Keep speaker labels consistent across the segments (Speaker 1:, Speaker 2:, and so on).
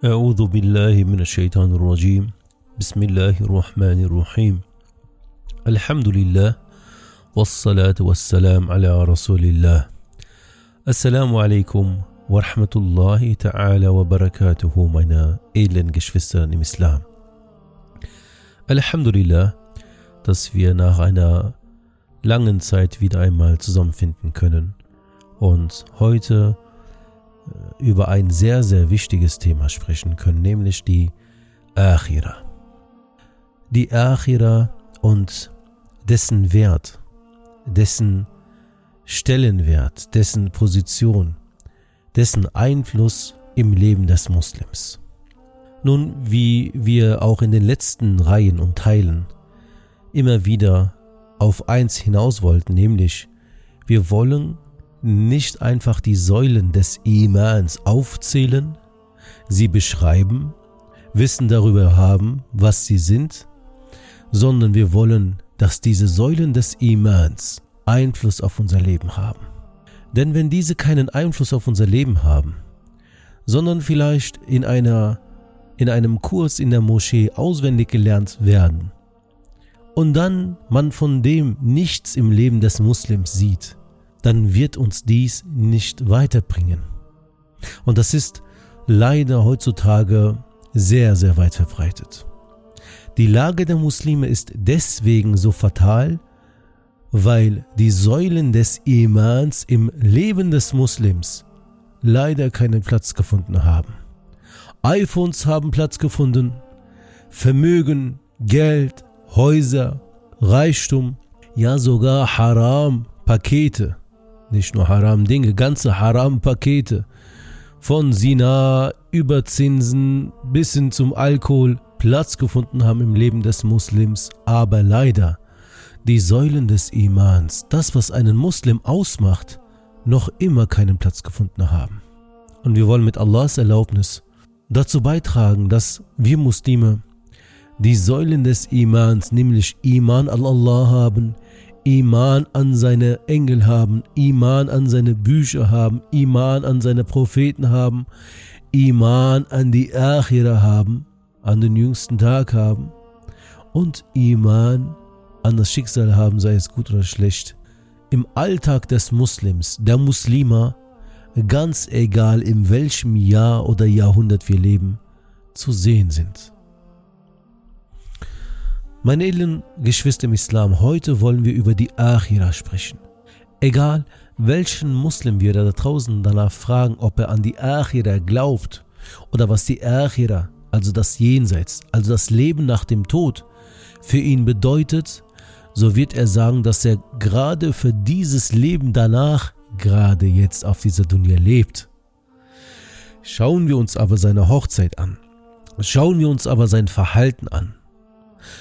Speaker 1: أعوذ بالله من الشيطان الرجيم. بسم الله الرحمن الرحيم. الحمد لله والصلاة والسلام على رسول الله. السلام عليكم ورحمة الله تعالى وبركاته. منا إلا نجش في السنة الحمد لله dass wir nach einer langen Zeit wieder einmal zusammenfinden können und heute über ein sehr, sehr wichtiges Thema sprechen können, nämlich die Akhira. Die Akhira und dessen Wert, dessen Stellenwert, dessen Position, dessen Einfluss im Leben des Muslims. Nun, wie wir auch in den letzten Reihen und Teilen immer wieder auf eins hinaus wollten, nämlich wir wollen nicht einfach die Säulen des Imans aufzählen, sie beschreiben, Wissen darüber haben, was sie sind, sondern wir wollen, dass diese Säulen des Imans Einfluss auf unser Leben haben. Denn wenn diese keinen Einfluss auf unser Leben haben, sondern vielleicht in einer in einem Kurs in der Moschee auswendig gelernt werden und dann man von dem nichts im Leben des Muslims sieht, dann wird uns dies nicht weiterbringen. Und das ist leider heutzutage sehr, sehr weit verbreitet. Die Lage der Muslime ist deswegen so fatal, weil die Säulen des Imans im Leben des Muslims leider keinen Platz gefunden haben iPhones haben Platz gefunden, Vermögen, Geld, Häuser, Reichtum, ja sogar Haram-Pakete, nicht nur Haram-Dinge, ganze Haram-Pakete, von Sina über Zinsen bis hin zum Alkohol Platz gefunden haben im Leben des Muslims, aber leider die Säulen des Imans, das was einen Muslim ausmacht, noch immer keinen Platz gefunden haben. Und wir wollen mit Allahs Erlaubnis dazu beitragen, dass wir Muslime die Säulen des Imans, nämlich Iman an Allah haben, Iman an seine Engel haben, Iman an seine Bücher haben, Iman an seine Propheten haben, Iman an die Akhira haben, an den jüngsten Tag haben und Iman an das Schicksal haben, sei es gut oder schlecht. Im Alltag des Muslims, der Muslima, ganz egal in welchem Jahr oder Jahrhundert wir leben, zu sehen sind. Meine edlen Geschwister im Islam, heute wollen wir über die Akhira sprechen. Egal welchen Muslim wir da draußen danach fragen, ob er an die Akhira glaubt oder was die Akhira, also das Jenseits, also das Leben nach dem Tod, für ihn bedeutet, so wird er sagen, dass er gerade für dieses Leben danach gerade jetzt auf dieser Dunya lebt. Schauen wir uns aber seine Hochzeit an. Schauen wir uns aber sein Verhalten an.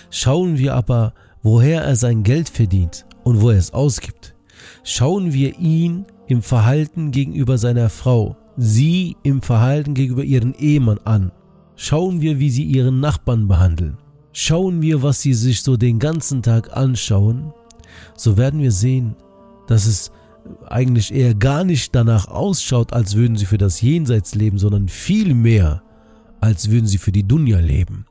Speaker 1: Schauen wir aber, woher er sein Geld verdient und wo er es ausgibt. Schauen wir ihn im Verhalten gegenüber seiner Frau, sie im Verhalten gegenüber ihren Ehemann an. Schauen wir, wie sie ihren Nachbarn behandeln. Schauen wir, was sie sich so den ganzen Tag anschauen, so werden wir sehen, dass es eigentlich eher gar nicht danach ausschaut, als würden sie für das Jenseits leben, sondern viel mehr, als würden sie für die Dunja leben.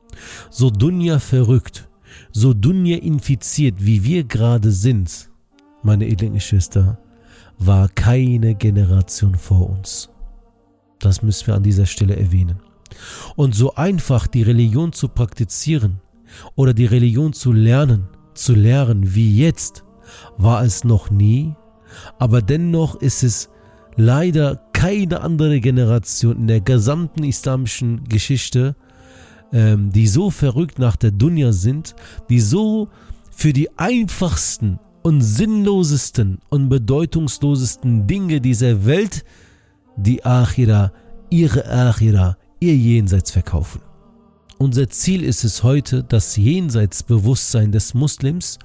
Speaker 1: So Dunja verrückt, so Dunja infiziert, wie wir gerade sind, meine edlen Geschwister, war keine Generation vor uns. Das müssen wir an dieser Stelle erwähnen. Und so einfach die Religion zu praktizieren oder die Religion zu lernen, zu lehren wie jetzt, war es noch nie aber dennoch ist es leider keine andere Generation in der gesamten islamischen Geschichte, ähm, die so verrückt nach der Dunya sind, die so für die einfachsten und sinnlosesten und bedeutungslosesten Dinge dieser Welt die Achira, ihre Achira, ihr Jenseits verkaufen. Unser Ziel ist es heute, das Jenseitsbewusstsein des Muslims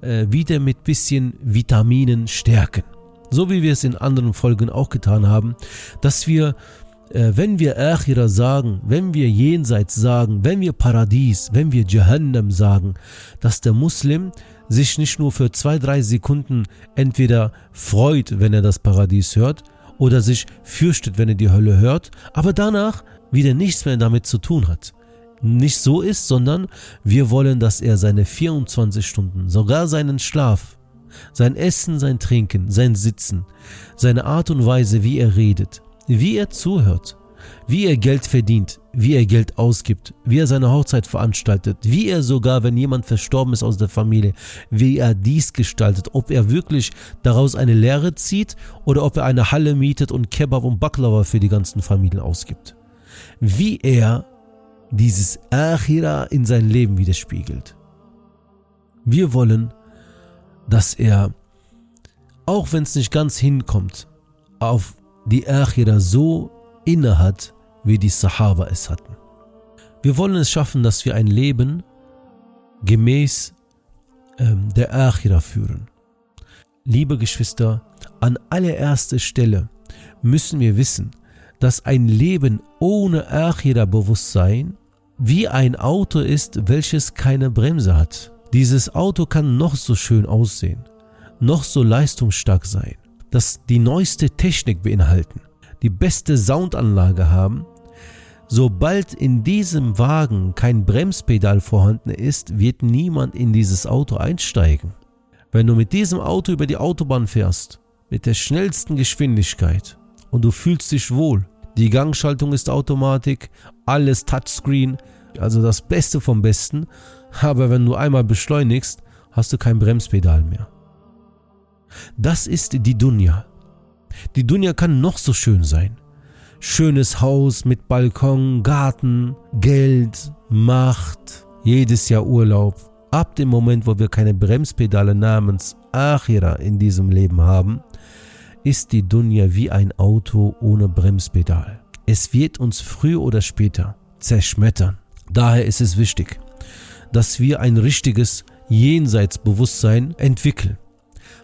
Speaker 1: äh, wieder mit bisschen Vitaminen stärken. So wie wir es in anderen Folgen auch getan haben, dass wir, wenn wir Akhira sagen, wenn wir Jenseits sagen, wenn wir Paradies, wenn wir Jahannam sagen, dass der Muslim sich nicht nur für zwei, drei Sekunden entweder freut, wenn er das Paradies hört, oder sich fürchtet, wenn er die Hölle hört, aber danach wieder nichts mehr damit zu tun hat. Nicht so ist, sondern wir wollen, dass er seine 24 Stunden, sogar seinen Schlaf, sein Essen, sein Trinken, sein Sitzen, seine Art und Weise, wie er redet, wie er zuhört, wie er Geld verdient, wie er Geld ausgibt, wie er seine Hochzeit veranstaltet, wie er sogar, wenn jemand verstorben ist aus der Familie, wie er dies gestaltet, ob er wirklich daraus eine Lehre zieht oder ob er eine Halle mietet und Kebab und Baklava für die ganzen Familien ausgibt. Wie er dieses Achira in sein Leben widerspiegelt. Wir wollen, dass er, auch wenn es nicht ganz hinkommt, auf die Achira so inne hat, wie die Sahaba es hatten. Wir wollen es schaffen, dass wir ein Leben gemäß ähm, der Achira führen. Liebe Geschwister, an allererster Stelle müssen wir wissen, dass ein Leben ohne Achira-Bewusstsein wie ein Auto ist, welches keine Bremse hat. Dieses Auto kann noch so schön aussehen, noch so leistungsstark sein, das die neueste Technik beinhalten, die beste Soundanlage haben. Sobald in diesem Wagen kein Bremspedal vorhanden ist, wird niemand in dieses Auto einsteigen. Wenn du mit diesem Auto über die Autobahn fährst, mit der schnellsten Geschwindigkeit und du fühlst dich wohl, die Gangschaltung ist Automatik, alles Touchscreen, also das Beste vom Besten, aber wenn du einmal beschleunigst, hast du kein Bremspedal mehr. Das ist die Dunja. Die Dunja kann noch so schön sein. Schönes Haus mit Balkon, Garten, Geld, Macht, jedes Jahr Urlaub. Ab dem Moment, wo wir keine Bremspedale namens Achira in diesem Leben haben, ist die Dunja wie ein Auto ohne Bremspedal. Es wird uns früher oder später zerschmettern. Daher ist es wichtig, dass wir ein richtiges Jenseitsbewusstsein entwickeln.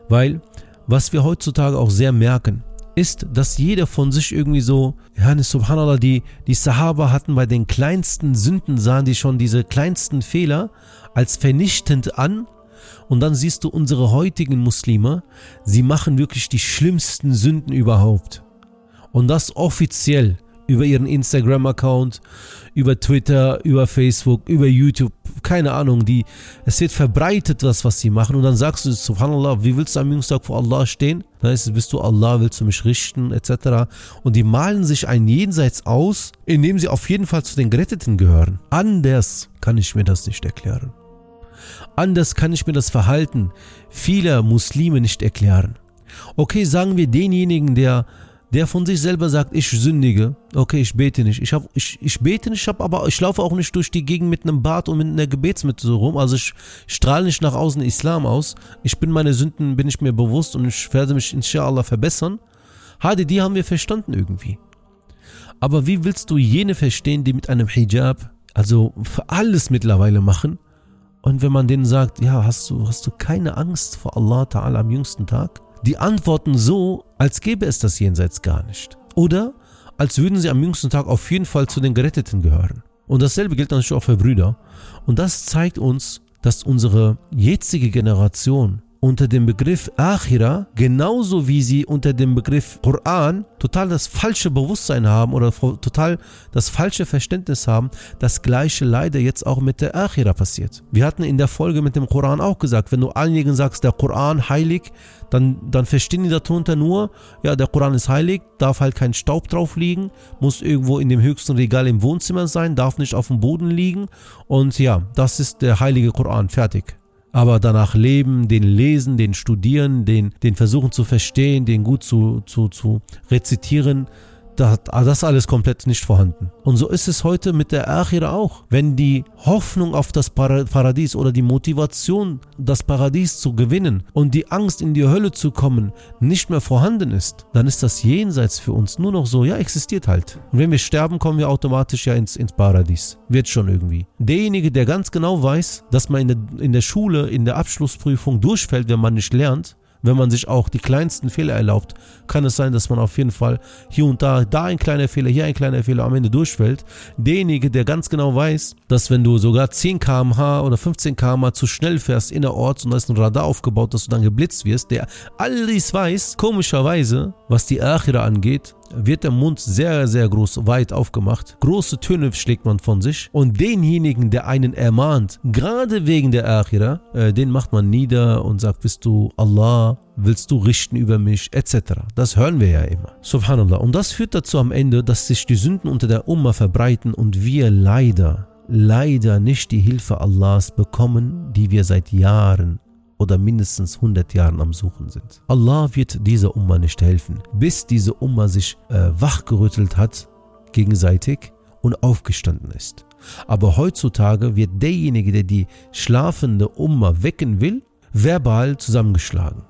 Speaker 1: Weil, was wir heutzutage auch sehr merken, ist, dass jeder von sich irgendwie so, ja, subhanallah, die, die Sahaba hatten bei den kleinsten Sünden, sahen die schon diese kleinsten Fehler als vernichtend an. Und dann siehst du unsere heutigen Muslime, sie machen wirklich die schlimmsten Sünden überhaupt. Und das offiziell über ihren Instagram-Account, über Twitter, über Facebook, über YouTube, keine Ahnung, die, es wird verbreitet, das, was sie machen. Und dann sagst du, Subhanallah, wie willst du am Jüngstag vor Allah stehen? Dann ist es, bist du Allah, willst du mich richten, etc. Und die malen sich ein Jenseits aus, in dem sie auf jeden Fall zu den Geretteten gehören. Anders kann ich mir das nicht erklären. Anders kann ich mir das Verhalten vieler Muslime nicht erklären. Okay, sagen wir denjenigen, der der von sich selber sagt, ich sündige, okay, ich bete nicht. Ich, hab, ich, ich bete nicht, hab, aber ich laufe auch nicht durch die Gegend mit einem Bart und mit einer Gebetsmitte so rum. Also ich strahle nicht nach außen Islam aus. Ich bin meine Sünden, bin ich mir bewusst und ich werde mich inshallah verbessern. Hadi, die haben wir verstanden irgendwie. Aber wie willst du jene verstehen, die mit einem Hijab, also für alles mittlerweile machen? Und wenn man denen sagt, ja, hast du, hast du keine Angst vor Allah Ta'ala am jüngsten Tag? Die antworten so, als gäbe es das Jenseits gar nicht. Oder als würden sie am jüngsten Tag auf jeden Fall zu den Geretteten gehören. Und dasselbe gilt natürlich auch für Brüder. Und das zeigt uns, dass unsere jetzige Generation unter dem Begriff Akhira, genauso wie sie unter dem Begriff Koran total das falsche Bewusstsein haben oder total das falsche Verständnis haben, das gleiche leider jetzt auch mit der Akhira passiert. Wir hatten in der Folge mit dem Koran auch gesagt, wenn du einigen sagst, der Koran heilig, dann, dann verstehen die darunter nur, ja, der Koran ist heilig, darf halt kein Staub drauf liegen, muss irgendwo in dem höchsten Regal im Wohnzimmer sein, darf nicht auf dem Boden liegen und ja, das ist der heilige Koran, fertig aber danach leben, den lesen, den studieren, den, den versuchen zu verstehen, den gut zu, zu, zu rezitieren, das ist alles komplett nicht vorhanden. Und so ist es heute mit der Akhira auch. Wenn die Hoffnung auf das Paradies oder die Motivation, das Paradies zu gewinnen und die Angst in die Hölle zu kommen nicht mehr vorhanden ist, dann ist das Jenseits für uns nur noch so, ja, existiert halt. Und wenn wir sterben, kommen wir automatisch ja ins, ins Paradies. Wird schon irgendwie. Derjenige, der ganz genau weiß, dass man in der, in der Schule, in der Abschlussprüfung durchfällt, wenn man nicht lernt, wenn man sich auch die kleinsten Fehler erlaubt, kann es sein, dass man auf jeden Fall hier und da, da ein kleiner Fehler, hier ein kleiner Fehler am Ende durchfällt. Derjenige, der ganz genau weiß, dass wenn du sogar 10 km/h oder 15 km/h zu schnell fährst innerorts und da ist ein Radar aufgebaut, dass du dann geblitzt wirst, der alles weiß, komischerweise, was die Achira angeht, wird der Mund sehr, sehr groß, weit aufgemacht. Große Töne schlägt man von sich. Und denjenigen, der einen ermahnt, gerade wegen der Akhira, äh, den macht man nieder und sagt, bist du Allah, willst du richten über mich, etc. Das hören wir ja immer. Subhanallah. Und das führt dazu am Ende, dass sich die Sünden unter der Umma verbreiten und wir leider, leider nicht die Hilfe Allahs bekommen, die wir seit Jahren oder mindestens 100 Jahren am Suchen sind. Allah wird dieser Umma nicht helfen, bis diese Umma sich äh, wachgerüttelt hat, gegenseitig und aufgestanden ist. Aber heutzutage wird derjenige, der die schlafende Umma wecken will, verbal zusammengeschlagen.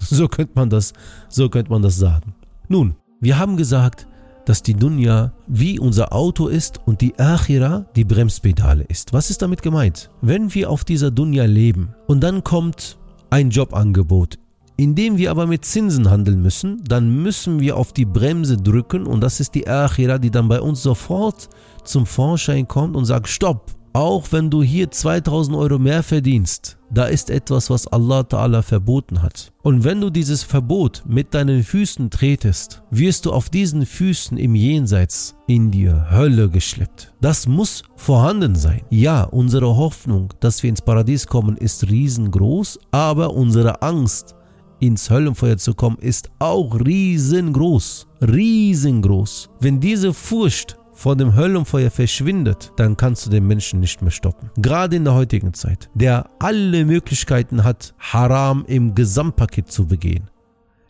Speaker 1: So könnte man das, so könnte man das sagen. Nun, wir haben gesagt, dass die Dunya wie unser Auto ist und die Akhira die Bremspedale ist. Was ist damit gemeint? Wenn wir auf dieser Dunya leben und dann kommt ein Jobangebot, in dem wir aber mit Zinsen handeln müssen, dann müssen wir auf die Bremse drücken und das ist die Akhira, die dann bei uns sofort zum Vorschein kommt und sagt, stopp, auch wenn du hier 2000 Euro mehr verdienst, da ist etwas, was Allah Ta'ala verboten hat. Und wenn du dieses Verbot mit deinen Füßen tretest, wirst du auf diesen Füßen im Jenseits in die Hölle geschleppt. Das muss vorhanden sein. Ja, unsere Hoffnung, dass wir ins Paradies kommen, ist riesengroß, aber unsere Angst, ins Höllenfeuer zu kommen, ist auch riesengroß. Riesengroß. Wenn diese Furcht vor dem Höllenfeuer verschwindet, dann kannst du den Menschen nicht mehr stoppen. Gerade in der heutigen Zeit, der alle Möglichkeiten hat, Haram im Gesamtpaket zu begehen.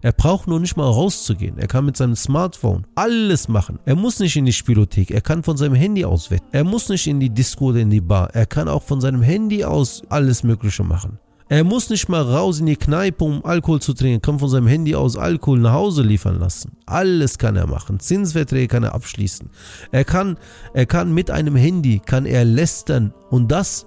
Speaker 1: Er braucht nur nicht mal rauszugehen. Er kann mit seinem Smartphone alles machen. Er muss nicht in die Spielothek. Er kann von seinem Handy aus wetten. Er muss nicht in die Disco oder in die Bar. Er kann auch von seinem Handy aus alles Mögliche machen. Er muss nicht mal raus in die Kneipe, um Alkohol zu trinken, kann von seinem Handy aus Alkohol nach Hause liefern lassen. Alles kann er machen. Zinsverträge kann er abschließen. Er kann, er kann mit einem Handy, kann er lästern und das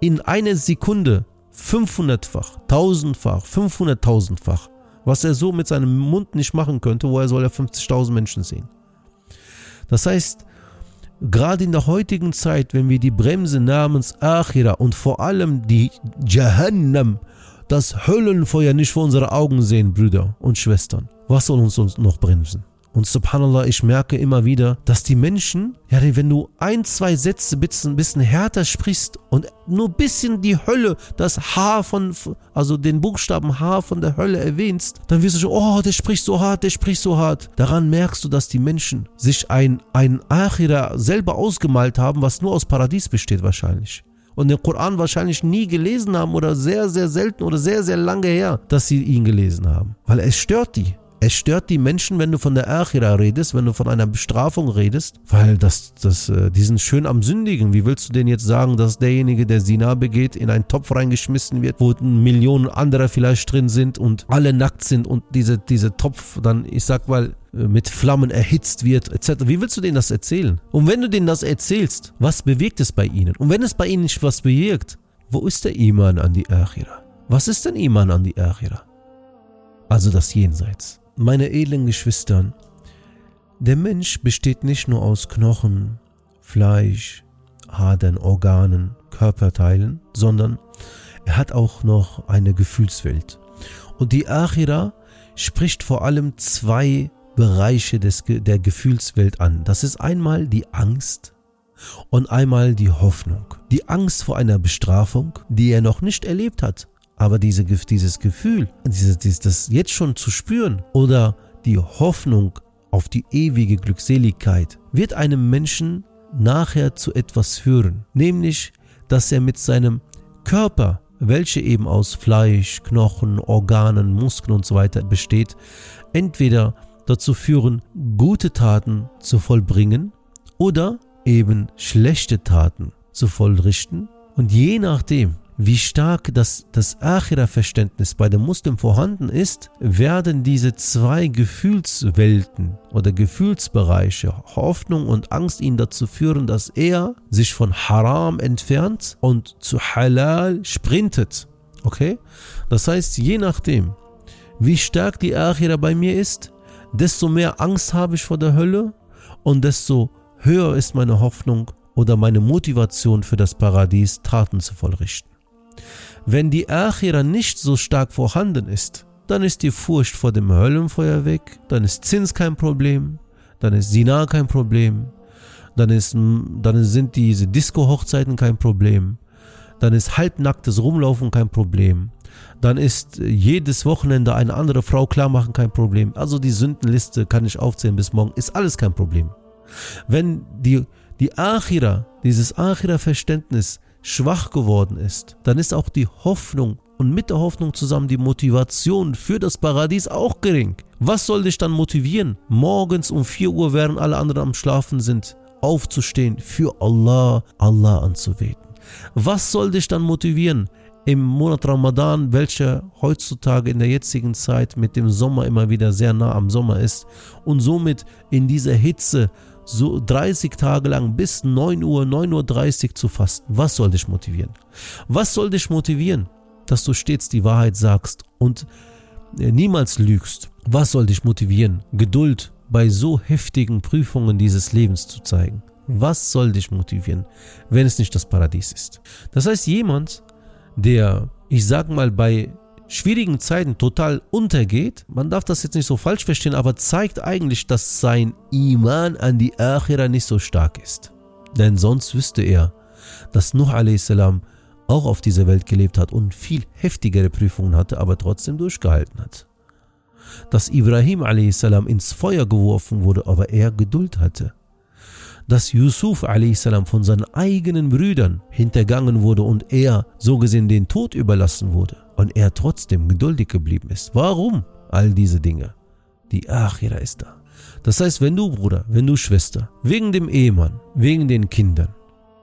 Speaker 1: in einer Sekunde 500-fach, 1000-fach, 500.000-fach. Was er so mit seinem Mund nicht machen könnte, woher soll er 50.000 Menschen sehen? Das heißt, Gerade in der heutigen Zeit, wenn wir die Bremse namens Akhira und vor allem die Jahannam, das Höllenfeuer nicht vor unsere Augen sehen, Brüder und Schwestern, was soll uns noch bremsen? Und subhanallah, ich merke immer wieder, dass die Menschen, ja, wenn du ein, zwei Sätze ein bisschen, härter sprichst und nur ein bisschen die Hölle, das H von, also den Buchstaben H von der Hölle erwähnst, dann wirst du schon, oh, der spricht so hart, der spricht so hart. Daran merkst du, dass die Menschen sich ein, ein Achira selber ausgemalt haben, was nur aus Paradies besteht wahrscheinlich und den Koran wahrscheinlich nie gelesen haben oder sehr, sehr selten oder sehr, sehr lange her, dass sie ihn gelesen haben. Weil es stört die. Es stört die Menschen, wenn du von der Achira redest, wenn du von einer Bestrafung redest, weil das, das, äh, die sind schön am Sündigen. Wie willst du denn jetzt sagen, dass derjenige, der Sina begeht, in einen Topf reingeschmissen wird, wo Millionen anderer vielleicht drin sind und alle nackt sind und diese, diese Topf dann, ich sag mal, äh, mit Flammen erhitzt wird, etc. Wie willst du denen das erzählen? Und wenn du denen das erzählst, was bewegt es bei ihnen? Und wenn es bei ihnen nicht was bewirkt, wo ist der Iman an die Achira? Was ist denn Iman an die Achira? Also das Jenseits meine edlen Geschwistern, der Mensch besteht nicht nur aus Knochen, Fleisch, Adern, Organen, Körperteilen, sondern er hat auch noch eine Gefühlswelt. Und die Achira spricht vor allem zwei Bereiche des, der Gefühlswelt an. Das ist einmal die Angst und einmal die Hoffnung. Die Angst vor einer Bestrafung, die er noch nicht erlebt hat. Aber diese, dieses Gefühl, dieses, dieses, das jetzt schon zu spüren oder die Hoffnung auf die ewige Glückseligkeit wird einem Menschen nachher zu etwas führen, nämlich dass er mit seinem Körper, welche eben aus Fleisch, Knochen, Organen, Muskeln und so weiter besteht, entweder dazu führen, gute Taten zu vollbringen oder eben schlechte Taten zu vollrichten. Und je nachdem, wie stark das, das Achira-Verständnis bei dem Muslim vorhanden ist, werden diese zwei Gefühlswelten oder Gefühlsbereiche, Hoffnung und Angst ihn dazu führen, dass er sich von Haram entfernt und zu Halal sprintet. Okay? Das heißt, je nachdem, wie stark die Achira bei mir ist, desto mehr Angst habe ich vor der Hölle und desto höher ist meine Hoffnung oder meine Motivation für das Paradies, Taten zu vollrichten. Wenn die Achira nicht so stark vorhanden ist, dann ist die Furcht vor dem Höllenfeuer weg, dann ist Zins kein Problem, dann ist Sina kein Problem, dann, ist, dann sind diese Disco-Hochzeiten kein Problem, dann ist halbnacktes Rumlaufen kein Problem, dann ist jedes Wochenende eine andere Frau klarmachen kein Problem. Also die Sündenliste kann ich aufzählen bis morgen, ist alles kein Problem. Wenn die, die Achira, dieses Achira-Verständnis schwach geworden ist, dann ist auch die Hoffnung und mit der Hoffnung zusammen die Motivation für das Paradies auch gering. Was soll dich dann motivieren? Morgens um 4 Uhr, während alle anderen am Schlafen sind, aufzustehen, für Allah, Allah anzubeten. Was soll dich dann motivieren? Im Monat Ramadan, welcher heutzutage in der jetzigen Zeit mit dem Sommer immer wieder sehr nah am Sommer ist und somit in dieser Hitze so 30 Tage lang bis 9 Uhr, 9.30 Uhr zu fasten. Was soll dich motivieren? Was soll dich motivieren? Dass du stets die Wahrheit sagst und äh, niemals lügst. Was soll dich motivieren? Geduld bei so heftigen Prüfungen dieses Lebens zu zeigen. Was soll dich motivieren, wenn es nicht das Paradies ist? Das heißt, jemand, der, ich sag mal, bei schwierigen Zeiten total untergeht, man darf das jetzt nicht so falsch verstehen, aber zeigt eigentlich, dass sein Iman an die Akhira nicht so stark ist. Denn sonst wüsste er, dass Nuh a.s. auch auf dieser Welt gelebt hat und viel heftigere Prüfungen hatte, aber trotzdem durchgehalten hat. Dass Ibrahim a.s. ins Feuer geworfen wurde, aber er Geduld hatte dass Yusuf a.s. von seinen eigenen Brüdern hintergangen wurde und er so gesehen den Tod überlassen wurde und er trotzdem geduldig geblieben ist. Warum all diese Dinge? Die Achira ist da. Das heißt, wenn du Bruder, wenn du Schwester, wegen dem Ehemann, wegen den Kindern,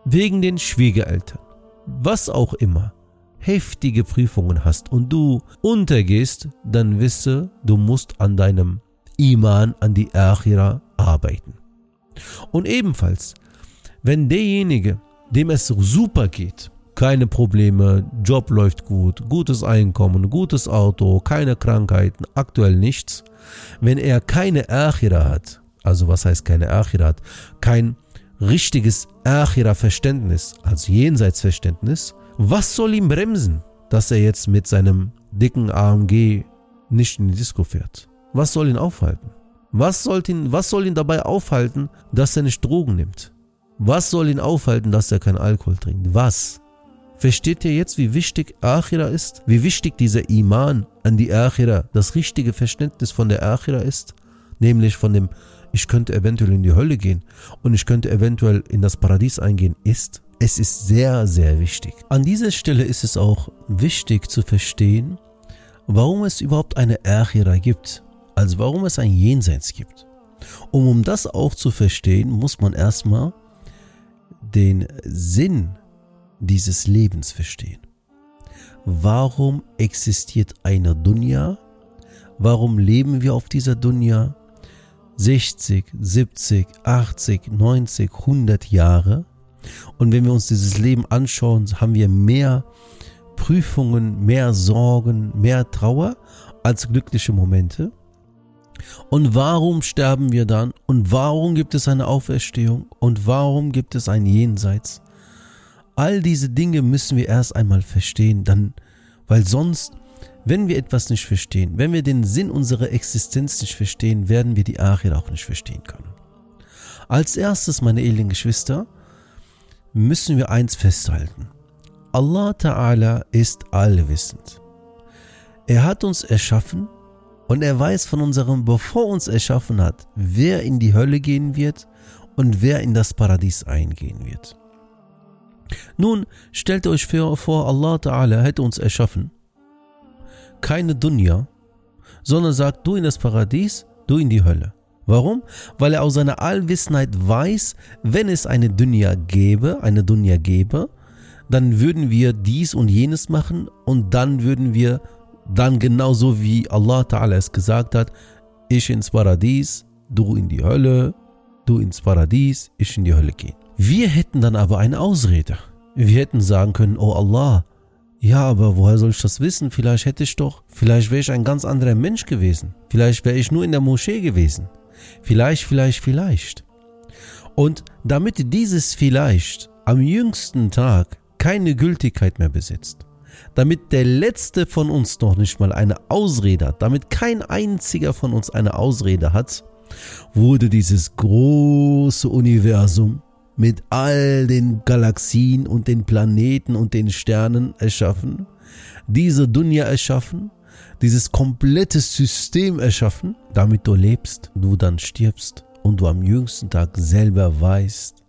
Speaker 1: wegen den Schwiegereltern, was auch immer, heftige Prüfungen hast und du untergehst, dann wisse, du musst an deinem Iman, an die Achira arbeiten. Und ebenfalls, wenn derjenige, dem es super geht, keine Probleme, Job läuft gut, gutes Einkommen, gutes Auto, keine Krankheiten, aktuell nichts. Wenn er keine Achira hat, also was heißt keine Achira hat, kein richtiges Achira-Verständnis, also Jenseitsverständnis, was soll ihn bremsen, dass er jetzt mit seinem dicken AMG nicht in die Disco fährt? Was soll ihn aufhalten? Was soll, ihn, was soll ihn dabei aufhalten, dass er nicht Drogen nimmt? Was soll ihn aufhalten, dass er kein Alkohol trinkt? Was? Versteht ihr jetzt, wie wichtig Achira ist? Wie wichtig dieser Iman an die Achira, das richtige Verständnis von der Achira ist? Nämlich von dem, ich könnte eventuell in die Hölle gehen und ich könnte eventuell in das Paradies eingehen, ist. Es ist sehr, sehr wichtig. An dieser Stelle ist es auch wichtig zu verstehen, warum es überhaupt eine Achira gibt als warum es ein Jenseits gibt. Und um das auch zu verstehen, muss man erstmal den Sinn dieses Lebens verstehen. Warum existiert eine Dunya? Warum leben wir auf dieser Dunya 60, 70, 80, 90, 100 Jahre? Und wenn wir uns dieses Leben anschauen, haben wir mehr Prüfungen, mehr Sorgen, mehr Trauer als glückliche Momente. Und warum sterben wir dann? Und warum gibt es eine Auferstehung? Und warum gibt es ein Jenseits? All diese Dinge müssen wir erst einmal verstehen, dann, weil sonst, wenn wir etwas nicht verstehen, wenn wir den Sinn unserer Existenz nicht verstehen, werden wir die Achir auch nicht verstehen können. Als erstes, meine edlen Geschwister, müssen wir eins festhalten. Allah Ta'ala ist allwissend. Er hat uns erschaffen und er weiß von unserem, bevor uns erschaffen hat, wer in die Hölle gehen wird und wer in das Paradies eingehen wird. Nun stellt euch vor, Allah Ta'ala hätte uns erschaffen. Keine Dunya, sondern sagt, du in das Paradies, du in die Hölle. Warum? Weil er aus seiner Allwissenheit weiß, wenn es eine Dunya gäbe, eine Dunya gäbe, dann würden wir dies und jenes machen und dann würden wir dann genauso wie Allah Ta'ala es gesagt hat, ich ins Paradies, du in die Hölle, du ins Paradies, ich in die Hölle gehen. Wir hätten dann aber eine Ausrede. Wir hätten sagen können, oh Allah, ja, aber woher soll ich das wissen? Vielleicht hätte ich doch, vielleicht wäre ich ein ganz anderer Mensch gewesen. Vielleicht wäre ich nur in der Moschee gewesen. Vielleicht, vielleicht, vielleicht. Und damit dieses vielleicht am jüngsten Tag keine Gültigkeit mehr besitzt, damit der letzte von uns noch nicht mal eine Ausrede hat, damit kein einziger von uns eine Ausrede hat, wurde dieses große Universum mit all den Galaxien und den Planeten und den Sternen erschaffen, diese Dunja erschaffen, dieses komplette System erschaffen, damit du lebst, du dann stirbst und du am jüngsten Tag selber weißt,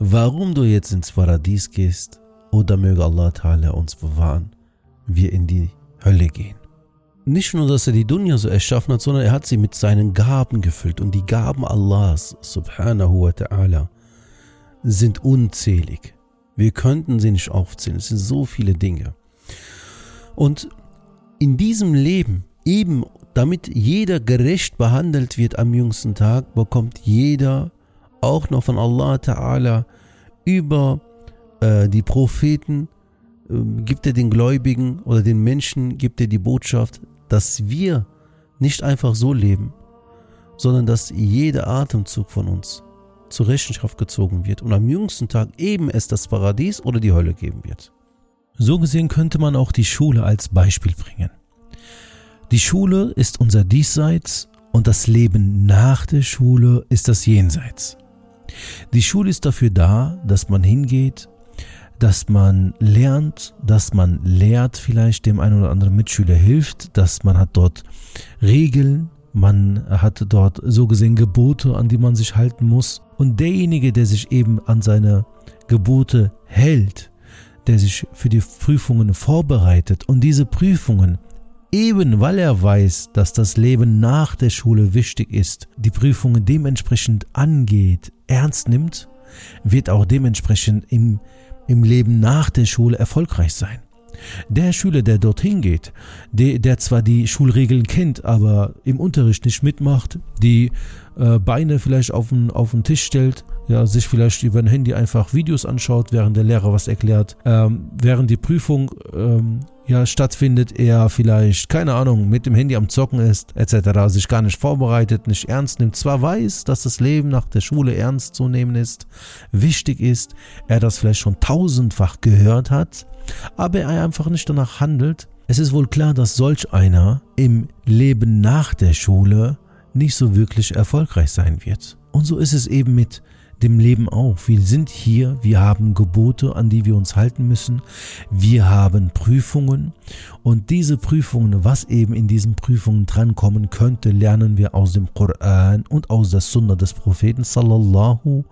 Speaker 1: warum du jetzt ins Paradies gehst oder möge Allah Ta'ala uns bewahren, wir in die Hölle gehen. Nicht nur, dass er die Dunya so erschaffen hat, sondern er hat sie mit seinen Gaben gefüllt und die Gaben Allahs, subhanahu wa ta'ala, sind unzählig. Wir könnten sie nicht aufzählen, es sind so viele Dinge. Und in diesem Leben, eben damit jeder gerecht behandelt wird am jüngsten Tag, bekommt jeder auch noch von Allah Ta'ala über äh, die Propheten, äh, gibt er den Gläubigen oder den Menschen, gibt er die Botschaft, dass wir nicht einfach so leben, sondern dass jeder Atemzug von uns zur Rechenschaft gezogen wird und am jüngsten Tag eben es das Paradies oder die Hölle geben wird. So gesehen könnte man auch die Schule als Beispiel bringen. Die Schule ist unser Diesseits und das Leben nach der Schule ist das Jenseits. Die Schule ist dafür da, dass man hingeht, dass man lernt, dass man lehrt, vielleicht dem einen oder anderen Mitschüler hilft, dass man hat dort Regeln, man hat dort so gesehen Gebote, an die man sich halten muss. Und derjenige, der sich eben an seine Gebote hält, der sich für die Prüfungen vorbereitet und diese Prüfungen eben weil er weiß, dass das Leben nach der Schule wichtig ist, die Prüfungen dementsprechend angeht, ernst nimmt, wird auch dementsprechend im im Leben nach der Schule erfolgreich sein. Der Schüler, der dorthin geht, der, der zwar die Schulregeln kennt, aber im Unterricht nicht mitmacht, die äh, Beine vielleicht auf den, auf den Tisch stellt, ja, sich vielleicht über ein Handy einfach Videos anschaut, während der Lehrer was erklärt, ähm, während die Prüfung ähm, ja stattfindet, er vielleicht, keine Ahnung, mit dem Handy am Zocken ist, etc., sich gar nicht vorbereitet, nicht ernst nimmt, zwar weiß, dass das Leben nach der Schule ernst zu nehmen ist, wichtig ist, er das vielleicht schon tausendfach gehört hat, aber er einfach nicht danach handelt, es ist wohl klar, dass solch einer im Leben nach der Schule nicht so wirklich erfolgreich sein wird. Und so ist es eben mit dem Leben auch. Wir sind hier, wir haben Gebote, an die wir uns halten müssen. Wir haben Prüfungen und diese Prüfungen, was eben in diesen Prüfungen drankommen könnte, lernen wir aus dem Koran und aus der Sunna des Propheten sallallahu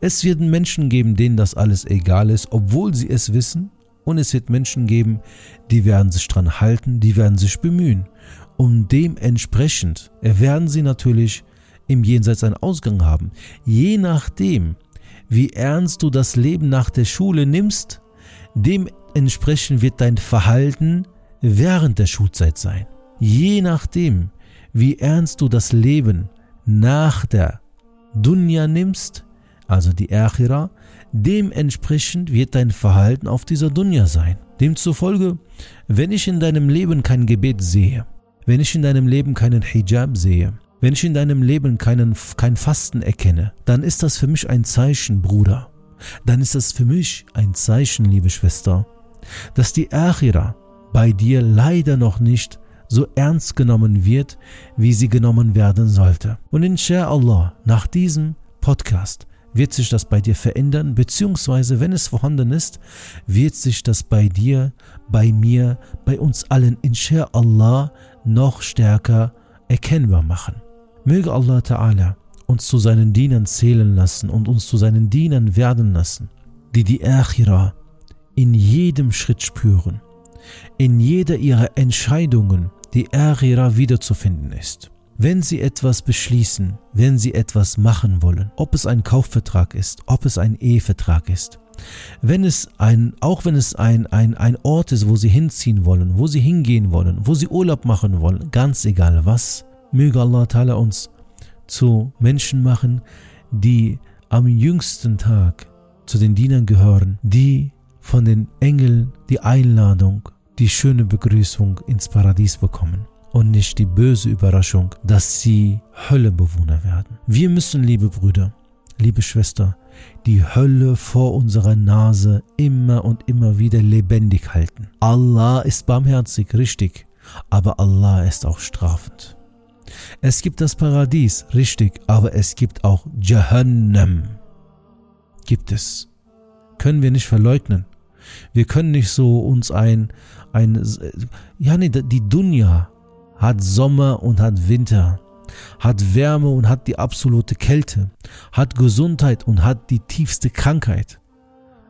Speaker 1: Es wird Menschen geben, denen das alles egal ist, obwohl sie es wissen. Und es wird Menschen geben, die werden sich dran halten, die werden sich bemühen. Und dementsprechend werden sie natürlich im Jenseits einen Ausgang haben. Je nachdem, wie ernst du das Leben nach der Schule nimmst, dementsprechend wird dein Verhalten während der Schulzeit sein. Je nachdem, wie ernst du das Leben nach der Dunya nimmst, also die Akhira, dementsprechend wird dein Verhalten auf dieser Dunya sein. Demzufolge, wenn ich in deinem Leben kein Gebet sehe, wenn ich in deinem Leben keinen Hijab sehe, wenn ich in deinem Leben keinen, kein Fasten erkenne, dann ist das für mich ein Zeichen, Bruder. Dann ist das für mich ein Zeichen, liebe Schwester, dass die Akhira bei dir leider noch nicht so ernst genommen wird, wie sie genommen werden sollte. Und inshallah, nach diesem Podcast wird sich das bei dir verändern, beziehungsweise wenn es vorhanden ist, wird sich das bei dir, bei mir, bei uns allen, inshallah, noch stärker erkennbar machen. Möge Allah Ta'ala uns zu seinen Dienern zählen lassen und uns zu seinen Dienern werden lassen, die die Akhira in jedem Schritt spüren, in jeder ihrer Entscheidungen die Akhira wiederzufinden ist. Wenn Sie etwas beschließen, wenn Sie etwas machen wollen, ob es ein Kaufvertrag ist, ob es ein Ehevertrag ist, wenn es ein, auch wenn es ein, ein, ein Ort ist, wo Sie hinziehen wollen, wo Sie hingehen wollen, wo Sie Urlaub machen wollen, ganz egal was, Möge Allah Ta'ala uns zu Menschen machen, die am jüngsten Tag zu den Dienern gehören, die von den Engeln die Einladung, die schöne Begrüßung ins Paradies bekommen und nicht die böse Überraschung, dass sie Höllebewohner werden. Wir müssen, liebe Brüder, liebe Schwester, die Hölle vor unserer Nase immer und immer wieder lebendig halten. Allah ist barmherzig, richtig, aber Allah ist auch strafend. Es gibt das Paradies, richtig, aber es gibt auch Jahannam. Gibt es. Können wir nicht verleugnen. Wir können nicht so uns ein, ein, ja, nee, die Dunja hat Sommer und hat Winter hat Wärme und hat die absolute Kälte, hat Gesundheit und hat die tiefste Krankheit.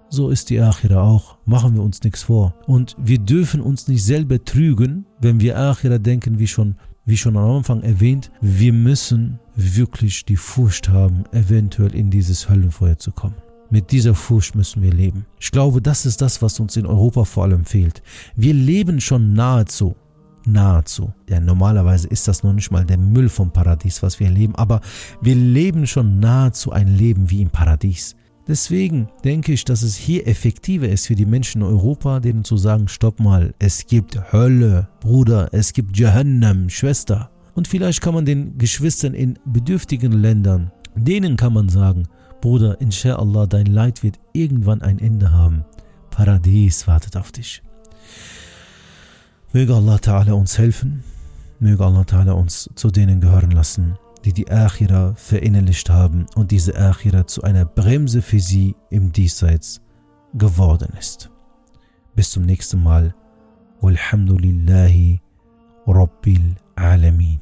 Speaker 1: So ist die Achira auch, machen wir uns nichts vor. Und wir dürfen uns nicht selber trügen, wenn wir Achira denken, wie schon, wie schon am Anfang erwähnt, wir müssen wirklich die Furcht haben, eventuell in dieses Höllenfeuer zu kommen. Mit dieser Furcht müssen wir leben. Ich glaube, das ist das, was uns in Europa vor allem fehlt. Wir leben schon nahezu Nahezu. Ja, normalerweise ist das noch nicht mal der Müll vom Paradies, was wir erleben, aber wir leben schon nahezu ein Leben wie im Paradies. Deswegen denke ich, dass es hier effektiver ist für die Menschen in Europa, denen zu sagen, stopp mal, es gibt Hölle, Bruder, es gibt Jahannam, Schwester. Und vielleicht kann man den Geschwistern in bedürftigen Ländern, denen kann man sagen, Bruder, inshallah, dein Leid wird irgendwann ein Ende haben. Paradies wartet auf dich. Möge Allah Ta'ala uns helfen, möge Allah Ta'ala uns zu denen gehören lassen, die die Akhira verinnerlicht haben und diese Akhira zu einer Bremse für sie im Diesseits geworden ist. Bis zum nächsten Mal. Walhamdulillahi Rabbil Alamin.